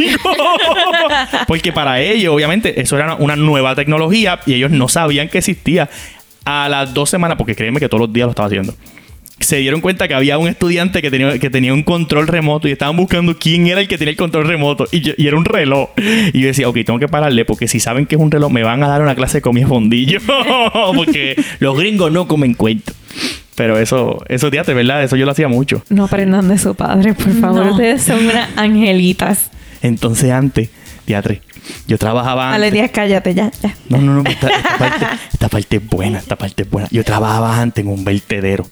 Porque para ellos, obviamente, eso era una nueva tecnología y ellos no sabían que existía. A las dos semanas, porque créeme que todos los días lo estaba haciendo se dieron cuenta que había un estudiante que tenía, que tenía un control remoto y estaban buscando quién era el que tenía el control remoto y, yo- y era un reloj. Y yo decía, ok, tengo que pararle porque si saben que es un reloj me van a dar una clase de comida fondillo porque los gringos no comen cuento. Pero eso, eso, de verdad, eso yo lo hacía mucho. No aprendan de su padre, por favor. No. Ustedes son unas angelitas. Entonces antes, teatre, yo trabajaba Ale antes. Díaz, cállate ya. ya. No, no, no, esta, esta parte, esta parte es buena, esta parte es buena. Yo trabajaba antes en un vertedero,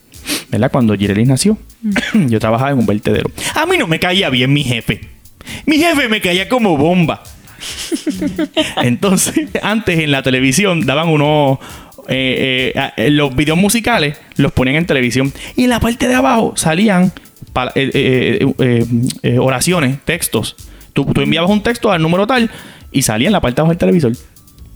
¿verdad? Cuando Girelis nació, yo trabajaba en un vertedero. A mí no me caía bien mi jefe. Mi jefe me caía como bomba. Entonces, antes en la televisión daban unos... eh, eh, eh, los videos musicales los ponían en televisión y en la parte de abajo salían oraciones, textos. Tú, tú enviabas un texto al número tal y salía en la parte de abajo del televisor.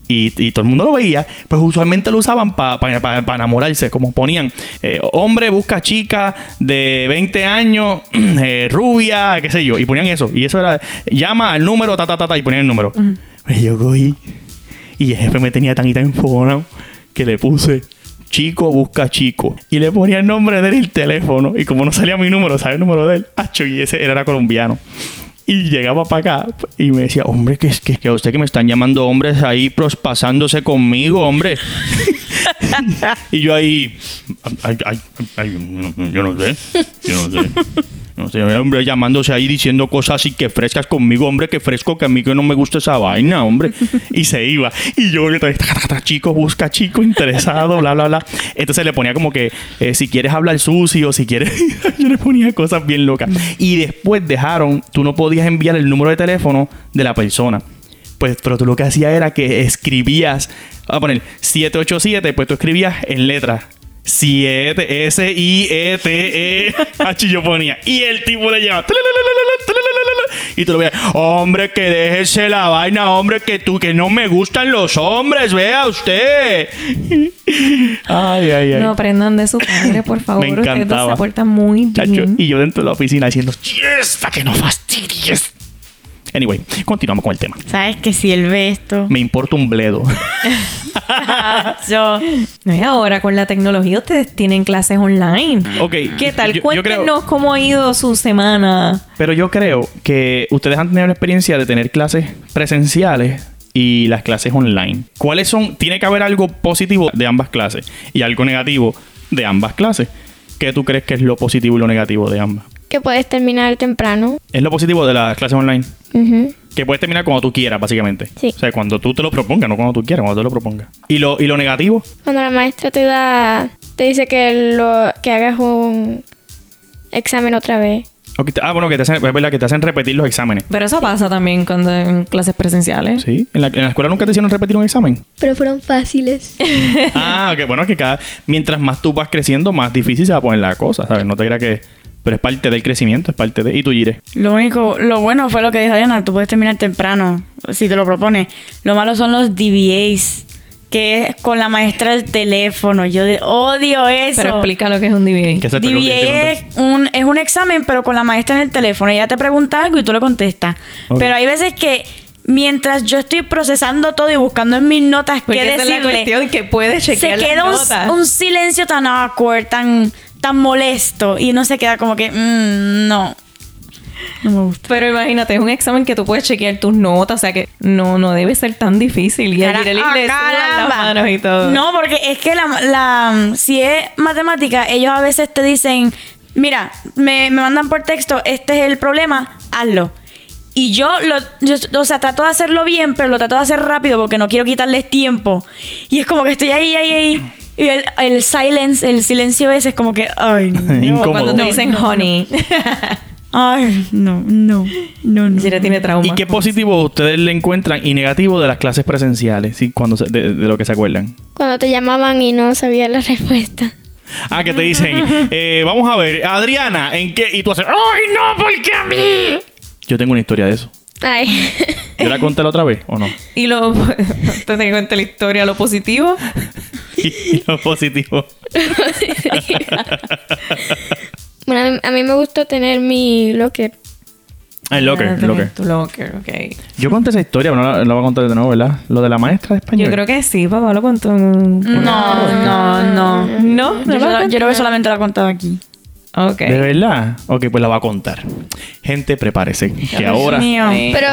Y, y todo el mundo lo veía, pues usualmente lo usaban para enamorarse, como ponían, eh, hombre busca chica de 20 años, eh, rubia, qué sé yo, y ponían eso, y eso era, llama al número, ta, ta, ta, ta y ponían el número. Yo cogí, y el jefe me tenía tan y tan que le puse chico busca chico. Y le ponía el nombre de él el teléfono. Y como no salía mi número, ¿sabes el número de él? Y ese era colombiano. Y llegaba para acá y me decía, hombre, que es que, que a usted que me están llamando hombres ahí prospasándose conmigo, hombre. y yo ahí, ay, ay, ay, yo no sé, yo no sé. No sé, hombre, llamándose ahí diciendo cosas así que frescas conmigo, hombre, que fresco, que a mí que no me gusta esa vaina, hombre. Y se iba. Y yo, chico, busca chico interesado, bla, bla, bla. Entonces le ponía como que, eh, si quieres hablar sucio, si quieres. yo le ponía cosas bien locas. Y después dejaron, tú no podías enviar el número de teléfono de la persona. Pues, pero tú lo que hacías era que escribías, a poner 787, pues tú escribías en letras 7 S-I-E-T-E H yo ponía. Y el tipo le lleva. Y tú lo veías. Hombre, que déjese la vaina, hombre, que tú, que no me gustan los hombres, vea usted. Ay, ay, ay. No aprendan de su padre, por favor. Me encantaba. Ustedes se portan muy bien. y yo dentro de la oficina diciendo, yes, para que no fastidies. Anyway, continuamos con el tema. ¿Sabes que si él ve esto? Me importa un bledo. Yo. No, y ahora con la tecnología ustedes tienen clases online. Ok. ¿Qué tal? Yo- yo Cuéntenos creo- cómo ha ido su semana. Pero yo creo que ustedes han tenido la experiencia de tener clases presenciales y las clases online. ¿Cuáles son? Tiene que haber algo positivo de ambas clases y algo negativo de ambas clases. ¿Qué tú crees que es lo positivo y lo negativo de ambas? Que puedes terminar temprano. Es lo positivo de las clases online. Que puedes terminar cuando tú quieras, básicamente. Sí. O sea, cuando tú te lo propongas, no cuando tú quieras, cuando tú te lo propongas. ¿Y lo, y lo negativo? Cuando la maestra te da, te dice que lo que hagas un examen otra vez. Ah, bueno, que te hacen, es verdad que te hacen repetir los exámenes. Pero eso pasa también cuando en clases presenciales. Sí. ¿En la, en la escuela nunca te hicieron repetir un examen? Pero fueron fáciles. ah, ok. Bueno, que cada... Mientras más tú vas creciendo, más difícil se va a poner la cosa, ¿sabes? No te creas que... Pero es parte del crecimiento, es parte de... Y tú, Gire. Lo único, lo bueno fue lo que dijo Diana, tú puedes terminar temprano, si te lo propones. Lo malo son los DBAs, que es con la maestra del teléfono. Yo de- odio eso. Pero explica lo que es un DBA. ¿Qué es DBA es un, es un examen, pero con la maestra en el teléfono. Ella te pregunta algo y tú le contestas. Pero hay veces que mientras yo estoy procesando todo y buscando en mis notas Porque qué esa es la decirle, cuestión que puede se chequear las queda notas. un, un silencio tan awkward, tan, tan molesto. Y uno se queda como que, mm, no. No me gusta. Pero imagínate, es un examen que tú puedes chequear tus notas, o sea que no, no debe ser tan difícil. Y Cara- ah, las manos y todo. No, porque es que la, la- si es matemática, ellos a veces te dicen, mira, me, me mandan por texto, este es el problema, hazlo. Y yo, lo, yo, o sea, trato de hacerlo bien, pero lo trato de hacer rápido porque no quiero quitarles tiempo. Y es como que estoy ahí, ahí, ahí. Y el, el silence, el silencio ese es como que, ay, no. Incómodo. Cuando te dicen honey. Ay, no, no, no, no. Tiene trauma. ¿Y qué positivo ustedes le encuentran y negativo de las clases presenciales? ¿sí? Cuando se- de, de lo que se acuerdan. Cuando te llamaban y no sabías la respuesta. Ah, que te dicen, eh, vamos a ver, Adriana, ¿en qué? Y tú haces, ¡ay, no, porque a mí! Yo tengo una historia de eso. Ay. ¿Yo la conté la otra vez o no? Y lo. te tengo cuenta la historia, lo positivo. Y, lo positivo. bueno, a mí, a mí me gustó tener mi locker. Ah, El locker, Ah, el locker. Tu locker, ok. Yo conté esa historia, pero no la, la voy a contar de nuevo, ¿verdad? Lo de la maestra de español. Yo creo que sí, papá lo contó. en- No, no, no. No, Yo, no lo solo- contó. yo creo que solamente lo he contado aquí. Ok. ¿De verdad? Ok, pues la voy a contar. Gente, prepárese. Que ahora... Mío. Pero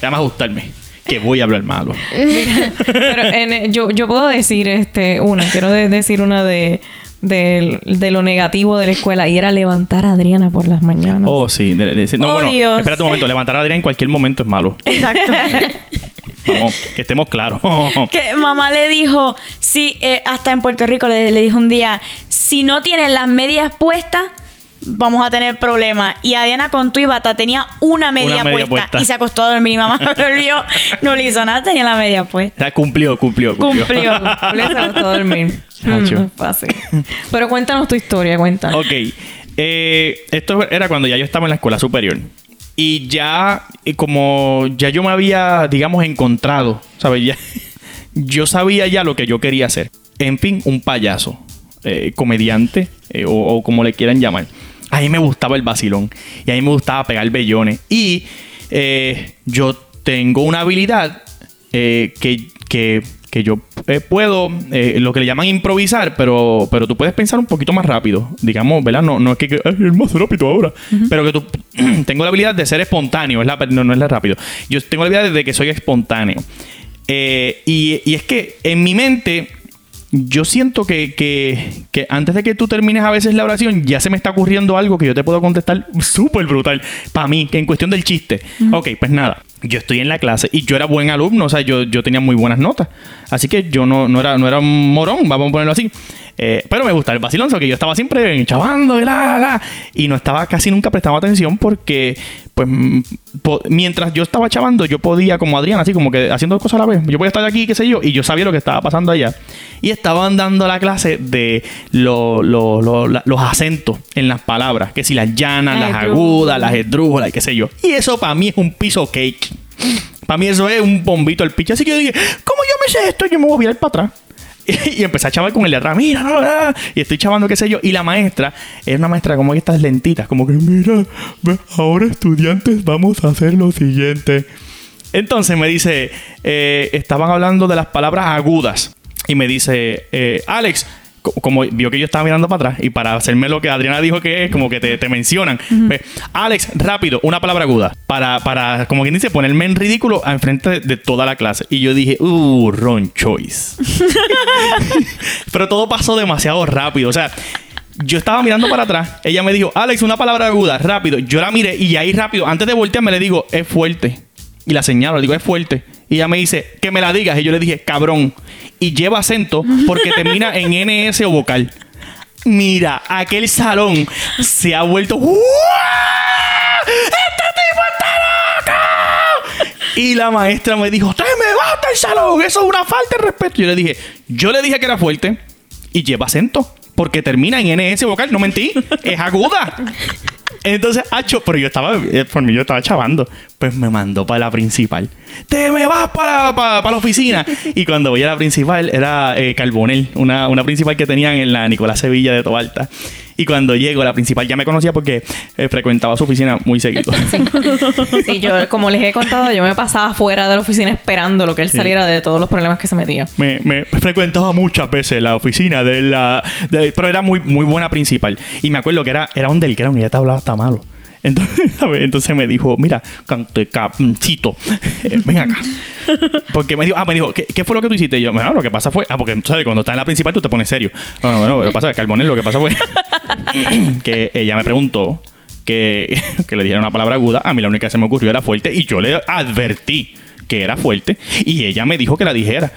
Déjame ajustarme. Que voy a hablar malo. Pero en- yo, yo puedo decir este una, quiero de- decir una de, de, de lo negativo de la escuela y era levantar a Adriana por las mañanas. Oh, sí. de- de- no, Oh, bueno, Dios. espérate un momento. Levantar a Adrián en cualquier momento es malo. Exacto. Vamos, que estemos claros. que mamá le dijo, sí, eh, hasta en Puerto Rico le, le dijo un día, si no tienes las medias puestas, vamos a tener problemas. Y Adriana con tu y bata tenía una media, media puesta, puesta. y se acostó a dormir. Y mamá no le hizo nada, tenía la media puesta. Cumplió, cumplió, cumplió. Cumplió. Se acostó a dormir. Mm, fácil. Pero cuéntanos tu historia, cuéntanos. Ok. Eh, esto era cuando ya yo estaba en la escuela superior. Y ya, eh, como ya yo me había, digamos, encontrado, ¿sabes? Ya, yo sabía ya lo que yo quería hacer. En fin, un payaso, eh, comediante eh, o, como le quieran llamar. A mí me gustaba el vacilón y a mí me gustaba pegar bellones. Y eh, yo tengo una habilidad que, que- que yo eh, puedo, eh, lo que le llaman improvisar, pero, pero tú puedes pensar un poquito más rápido. Digamos, ¿verdad? No, no es que, que "Ay, es más rápido ahora. Pero que tú tengo la habilidad de ser espontáneo. Es la, no, no es la rápido. Yo tengo la habilidad de que soy espontáneo. Eh, y, y es que en mi mente yo siento que, que- que antes de que tú termines a veces la oración, ya se me está ocurriendo algo que yo te puedo contestar súper brutal. Para mí, que en cuestión del chiste. Ok, pues nada. Yo estoy en la clase y yo era buen alumno, o sea, yo, yo tenía muy buenas notas. Así que yo no, no, era, no era un morón, vamos a ponerlo así. Eh, pero me gusta el vacilón, que yo estaba siempre chavando y la, y no estaba casi nunca prestando atención porque, pues, mm, mientras yo estaba chavando, yo podía, como Adrián, así como que haciendo cosas a la vez. Yo podía estar aquí, qué sé yo, y yo sabía lo que estaba pasando allá. Y estaban dando la clase de lo- lo- lo- la- los acentos en las palabras, que si las llanas, las agudas, las esdrújulas, qué sé yo. Y eso para mí es un piso cake. Para mí eso es un bombito al picho. Así que yo dije, ¿cómo yo me sé esto? Yo me voy a virar para atrás. Y empecé a chavar con el de atrás, mira, y estoy chavando, qué sé yo. Y la maestra era una maestra como que estas lentitas, como que, mira, ahora estudiantes, vamos a hacer lo siguiente. Entonces me dice, eh, estaban hablando de las palabras agudas. Y me dice, eh, Alex, como vio que yo estaba mirando para atrás y para hacerme lo que Adriana dijo que es, como que te, te mencionan. Ve, Alex, rápido, una palabra aguda. Para, para, como quien dice, ponerme en ridículo al frente de, de toda la clase. Y yo dije, uh, wrong choice. Pero todo pasó demasiado rápido. O sea, yo estaba mirando para atrás. Ella me dijo, Alex, una palabra aguda, rápido. Yo la miré y ahí rápido, antes de voltearme, le digo, es fuerte. Y la señalo, le digo, es fuerte. Y ella me dice, que me la digas. Y yo le dije, cabrón. Y lleva acento porque termina en NS o vocal. Mira, aquel salón se ha vuelto. ¡Uah! ¡Este tipo está loco! Y la maestra me dijo, ¡te me vas del salón! Eso es una falta de respeto. Yo le dije, yo le dije que era fuerte y lleva acento. Porque termina en NS vocal, no mentí, es aguda. Entonces, Hacho, pero yo estaba, eh, por mí yo estaba chavando. Pues me mandó para la principal. Te me vas para, para, para la oficina. Y cuando voy a la principal, era eh, Carbonel, una, una principal que tenían en la Nicolás Sevilla de Tobalta. Y cuando llego, la principal ya me conocía porque eh, frecuentaba su oficina muy seguido. Sí, yo, como les he contado, yo me pasaba fuera de la oficina esperando lo que él saliera de todos los problemas que se metía. me, me frecuentaba muchas veces la oficina de la. de- pero era muy, muy buena principal. Y me acuerdo que era, era un del que era un y ella te hablaba hasta malo. Entonces, entonces me dijo, mira, cantecapcito, eh, ven acá. Porque me dijo, ah, me dijo, ¿qué, qué fue lo que tú hiciste? Y yo, bueno, lo que pasa fue, ah, porque sabes, cuando estás en la principal tú te pones serio. No, no, no, lo pasa es que lo que pasa fue que ella me preguntó que, que le dijera una palabra aguda. A mí la única que se me ocurrió era fuerte y yo le advertí que era fuerte y ella me dijo que la dijera.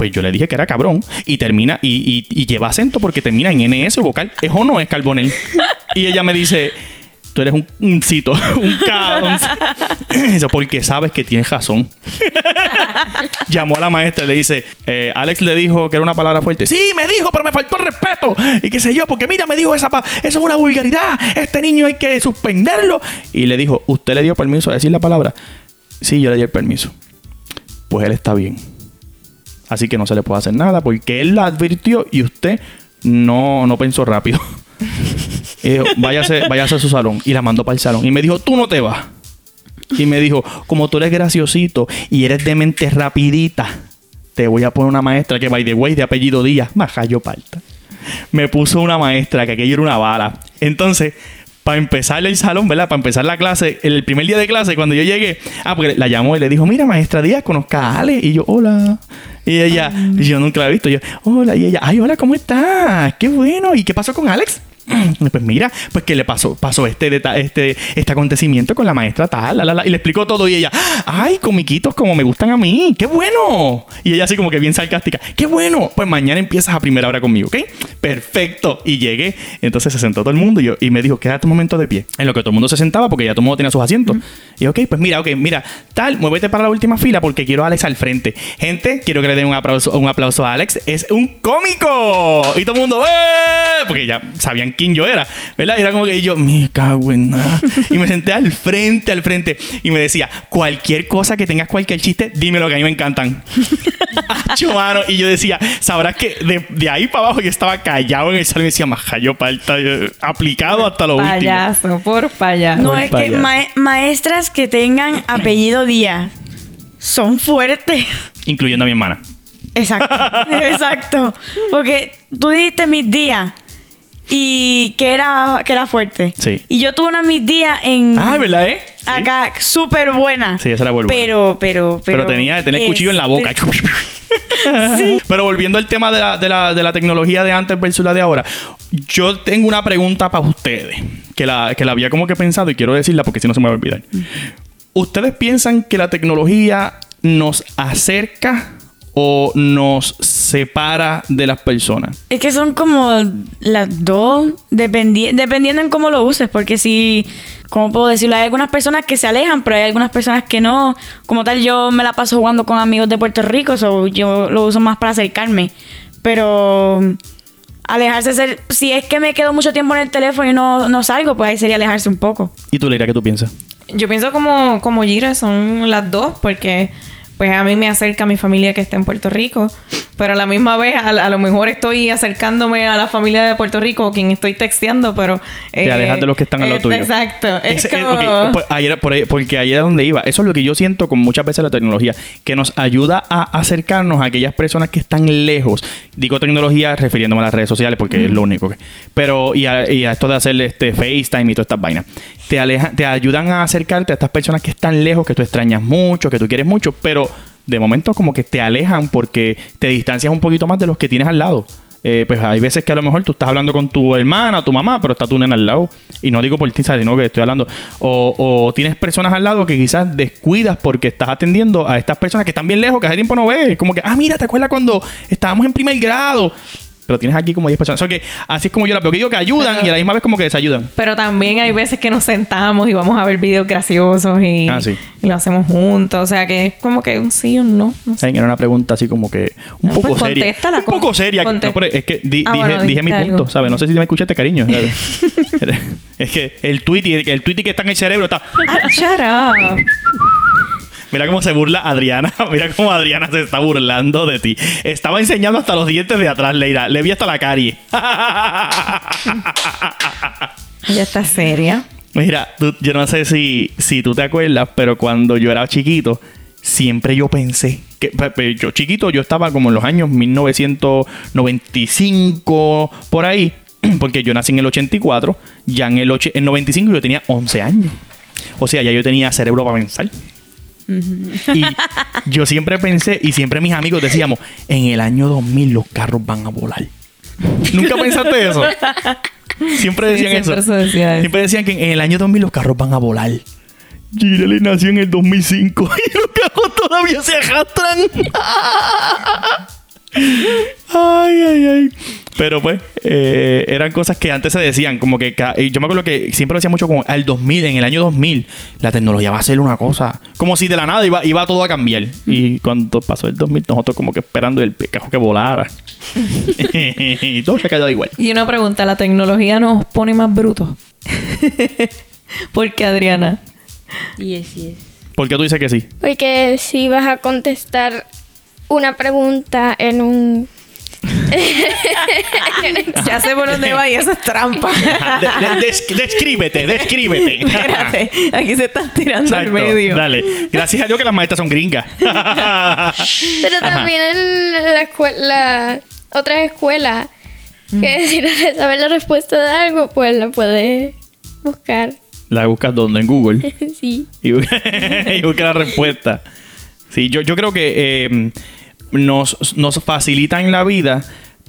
Pues yo le dije que era cabrón y termina y, y- y lleva acento porque termina en NS vocal. ¿Es o no es Carbonel? Y ella me dice, tú eres un, un cito, un cabrón. Eso porque sabes que tienes razón. Llamó a la maestra y le dice, eh, Alex le dijo que era una palabra fuerte. Sí, me dijo, pero me faltó el respeto. Y qué sé yo, porque mira, me dijo esa pa- eso es una vulgaridad. Este niño hay que suspenderlo. Y le dijo, ¿usted le dio permiso a decir la palabra? Sí, yo le di el permiso. Pues él está bien. Así que no se le puede hacer nada porque él la advirtió y usted no, no pensó rápido. Y dijo, váyase, váyase a su salón. Y la mandó para el salón. Y me dijo, tú no te vas. Y me dijo, como tú eres graciosito y eres de mente rapidita, te voy a poner una maestra que, by the way, de apellido Díaz, Majayo Palta. Me puso una maestra que aquello era una bala. Entonces, para empezar el salón, ¿verdad? Para empezar la clase, el primer día de clase, cuando yo llegué, ah, porque la llamó y le dijo, mira, maestra Díaz, conozca a Ale. Y yo, hola. Y ella, y yo nunca la he visto. Yo, hola. Y ella, ay, hola, ¿cómo estás? Qué bueno. ¿Y qué pasó con Alex? Pues mira, pues que le pasó, pasó este, este, este acontecimiento con la maestra tal, la, la, la, y le explicó todo y ella, ay, comiquitos como me gustan a mí, qué bueno. Y ella así como que bien sarcástica, qué bueno, pues mañana empiezas a primera hora conmigo, ¿ok? Perfecto. Y llegué, entonces se sentó todo el mundo y, yo, y me dijo, quédate un momento de pie. En lo que todo el mundo se sentaba porque ya todo el mundo tenía sus asientos. Y ok, pues mira, ok, mira, tal, muévete para la última fila porque quiero a Alex al frente. Gente, quiero que le den un aplauso, un aplauso a Alex, es un cómico. Y todo el mundo, ¡eh! Porque ya sabían quién yo era, ¿verdad? Era como que yo, me cago en nada. Y me senté al frente, al frente. Y me decía, cualquier cosa que tengas, cualquier chiste, dímelo que a mí me encantan. Acho, mano. Y yo decía, sabrás que de, de ahí para abajo yo estaba callado en el salón y me decía, maja, yo palta, aplicado hasta lo último. Payaso, por payaso. No, Por es que payaso. ma- maestras que tengan apellido Díaz son fuertes. Incluyendo a mi hermana. Exacto. Exacto. Porque tú dijiste mis días y que era, que era fuerte. Sí. Y yo tuve una mis días en. Ah, ¿verdad, eh? Sí. Acá, súper buena. Sí, esa era buena. Pero, pero, pero. Pero, tenía, tenía el cuchillo en la boca. este- Pero volviendo al tema de la, de, la, de la tecnología de antes versus la de ahora, yo tengo una pregunta para ustedes, que la, que la había como que pensado y quiero decirla porque si no se me va a olvidar. ¿Ustedes piensan que la tecnología nos acerca o nos separa de las personas? Es que son como las dos, dependi- dependiendo en cómo lo uses, porque si, ¿cómo puedo decirlo? Hay algunas personas que se alejan, pero hay algunas personas que no. Como tal, yo me la paso jugando con amigos de Puerto Rico, so yo lo uso más para acercarme. Pero alejarse, ser, si es que me quedo mucho tiempo en el teléfono y no, no salgo, pues ahí sería alejarse un poco. ¿Y tú, Leira, qué tú piensas? Yo pienso como, como Gira, son las dos, porque pues a mí me acerca a mi familia que está en Puerto Rico, pero a la misma vez a, a lo mejor estoy acercándome a la familia de Puerto Rico, con quien estoy texteando, pero... eh, Te alejas de los que están al lado eh, tuyo. Exacto. Es eh, como... pues, ahí era por ahí- porque ahí es donde iba. Eso es lo que yo siento con muchas veces la tecnología, que nos ayuda a acercarnos a aquellas personas que están lejos. Digo tecnología refiriéndome a las redes sociales porque es lo único que. Pero, y a, y a esto de hacer este FaceTime y todas estas vainas. Te, aleja, te ayudan a acercarte a estas personas que están lejos, que tú extrañas mucho, que tú quieres mucho, pero de momento como que te alejan porque te distancias un poquito más de los que tienes al lado. Eh, pues hay veces que a lo mejor tú estás hablando con tu hermana, tu mamá, pero está tu nena al lado. Y no digo por ti, sino que estoy hablando. O, o tienes personas al lado que quizás descuidas porque estás atendiendo a estas personas que están bien lejos, que hace tiempo no ves. Como que, ah, mira, ¿te acuerdas cuando estábamos en primer grado? Pero tienes aquí como 10 personas. O sea que así es como yo la veo. Que digo que ayudan y a la misma vez como que desayudan. Pero también hay veces que nos sentamos y vamos a ver videos graciosos y, Ah, sí. y lo hacemos juntos. O sea que es como que un sí o un no. no sé. Era una pregunta así como que un Ah, poco pues seria. Un poco seria. No, pero es que di- Ah, dije, bueno, dije mi punto. ¿sabes? No sé si me escuchaste, cariño. es que el tweet, y, el tweet que está en el cerebro está... Ah, shut up. Mira cómo se burla Adriana. Mira cómo Adriana se está burlando de ti. Estaba enseñando hasta los dientes de atrás, Leira. Le vi hasta la carie. Ella está seria. Mira, tú- yo no sé si, si tú te acuerdas, pero cuando yo era chiquito, siempre yo pensé que yo chiquito, yo estaba como en los años 1995, por ahí, porque yo nací en el 84, ya en el, och- en 95 yo tenía 11 años. O sea, ya yo tenía cerebro para pensar. Y yo siempre pensé, y siempre mis amigos decíamos, en el año 2000 los carros van a volar. ¿Nunca pensaste eso? Siempre Sí, decían siempre eso. decía eso. Siempre decían que en el año 2000 los carros van a volar. Girele nació en el 2005 y los carros todavía se arrastran. Ay, ay, ay. Pero pues, eh, eran cosas que antes se decían, como que yo me acuerdo que siempre lo decía mucho como al 2000, en el año 2000, la tecnología va a ser una cosa, como si de la nada iba, iba todo a cambiar. Y cuando pasó el 2000, nosotros como que esperando el carro que volara. y todo se ha quedado igual. Y una pregunta, ¿la tecnología nos pone más brutos? ¿Por qué, Adriana? Yes, yes. ¿Por qué tú dices que sí? Porque si vas a contestar una pregunta en un... Ya sé por dónde va y eso es trampa. De- de- des- descríbete, descríbete. Espérate, aquí se están tirando al medio. Dale. Gracias a Dios que las maestras son gringas. Pero también en la escuela, otras escuelas, que si no sabes la respuesta de algo, pues la puedes buscar. la buscas donde en Google sí. y, bu- y buscas la respuesta. Sí, yo, yo creo que eh, nos, nos facilitan la vida,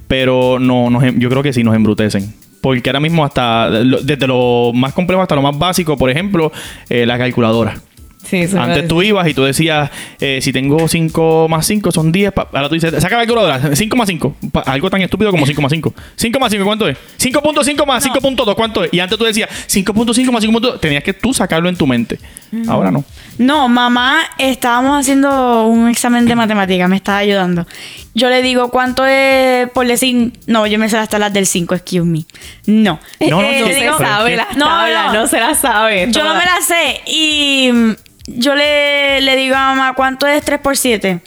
pero no, nos, yo creo que sí nos embrutecen. Porque ahora mismo hasta desde lo más complejo hasta lo más básico, por ejemplo, eh, la calculadora. Sí, Antes tú ibas y tú decías, eh, si tengo 5 más 5 son 10. pa- Ahora tú dices, saca la calculadora, 5 más 5. Pa- Algo tan estúpido como 5 más 5. 5 más 5, ¿cuánto es? 5.5 más 5.2, ¿cuánto es? Y antes tú decías, 5.5 más 5.2. Tenías que tú sacarlo en tu mente. Ahora no. No, mamá, estábamos haciendo un examen de matemática, me estaba ayudando. Yo le digo cuánto es por decir, no, yo me sé hasta las del 5, excuse me. No. No, no, Eh, no se digo- sabe las No, tablas, no. no se las sabe. Yo no me la sé y yo le, le digo a mamá cuánto es 3 por 7.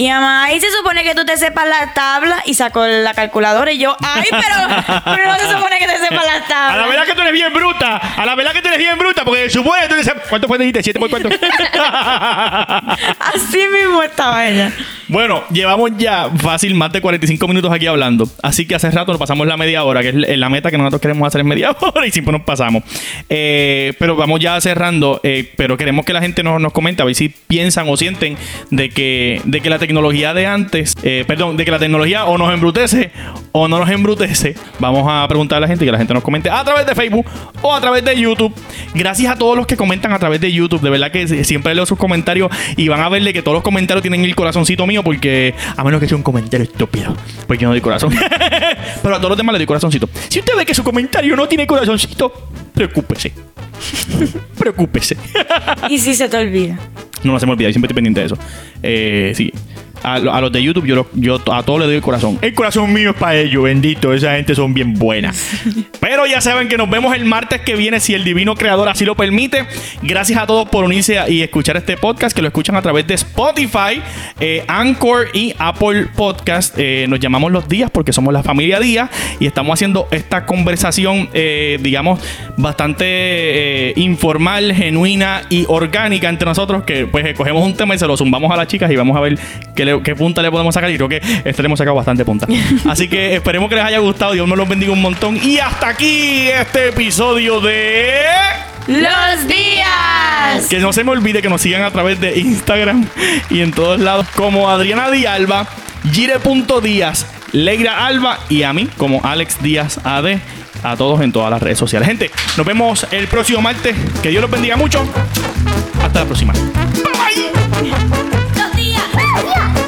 Y mamá, ahí se supone que tú te sepas la tabla y sacó la calculadora y yo, ay, pero, pero no se supone que te sepas la tabla. A la verdad que tú eres bien bruta. A la verdad que tú eres bien bruta. Porque supone que tú dices. ¿Cuánto fue? Dijiste, ¿siete por cuánto? Así mismo estaba ella. Bueno, llevamos ya fácil más de 45 minutos aquí hablando. Así que hace rato nos pasamos la media hora, que es la meta que nosotros queremos hacer en media hora y siempre nos pasamos. Eh, pero vamos ya cerrando. eh, pero queremos que la gente nos, nos comente a ver si piensan o sienten de que, de que la tecnología de antes, eh, perdón, de que la tecnología o nos embrutece o no nos embrutece. Vamos a preguntar a la gente y que la gente nos comente a través de Facebook o a través de YouTube. Gracias a todos los que comentan a través de YouTube. De verdad que si- siempre leo sus comentarios y van a verle que todos los comentarios tienen el corazoncito mío porque a menos que sea un comentario estúpido, pues yo no doy corazón. Pero a todos los demás le doy corazoncito. Si usted ve que su comentario no tiene corazoncito, preocúpese. preocúpese. Y si se te olvida. No, no se me olvida, yo siempre estoy pendiente de eso. Eh, sí. A, lo- a los de YouTube yo, lo- yo a todos les doy el corazón. El corazón mío es para ellos, bendito. Esa gente son bien buenas. Pero ya saben que nos vemos el martes que viene si el divino creador así lo permite. Gracias a todos por unirse y escuchar este podcast que lo escuchan a través de Spotify, eh, Anchor y Apple Podcast. Eh, nos llamamos los días porque somos la familia Díaz y estamos haciendo esta conversación, eh, digamos, bastante eh, informal, genuina y orgánica entre nosotros que pues escogemos un tema y se lo zumbamos a las chicas y vamos a ver qué, le- qué punta le podemos sacar y creo que este le hemos sacado bastante punta. Así que esperemos que les haya gustado, Dios me los bendiga un montón y hasta aquí este episodio de... ¡Los días! Que no se me olvide que nos sigan a través de Instagram y en todos lados como Adriana Dialba, Gire.díaz, Leira Alba y a mí como Alex Díaz AD. A todos en todas las redes sociales. Gente, nos vemos el próximo martes. Que Dios los bendiga mucho. Hasta la próxima. ¡Los días!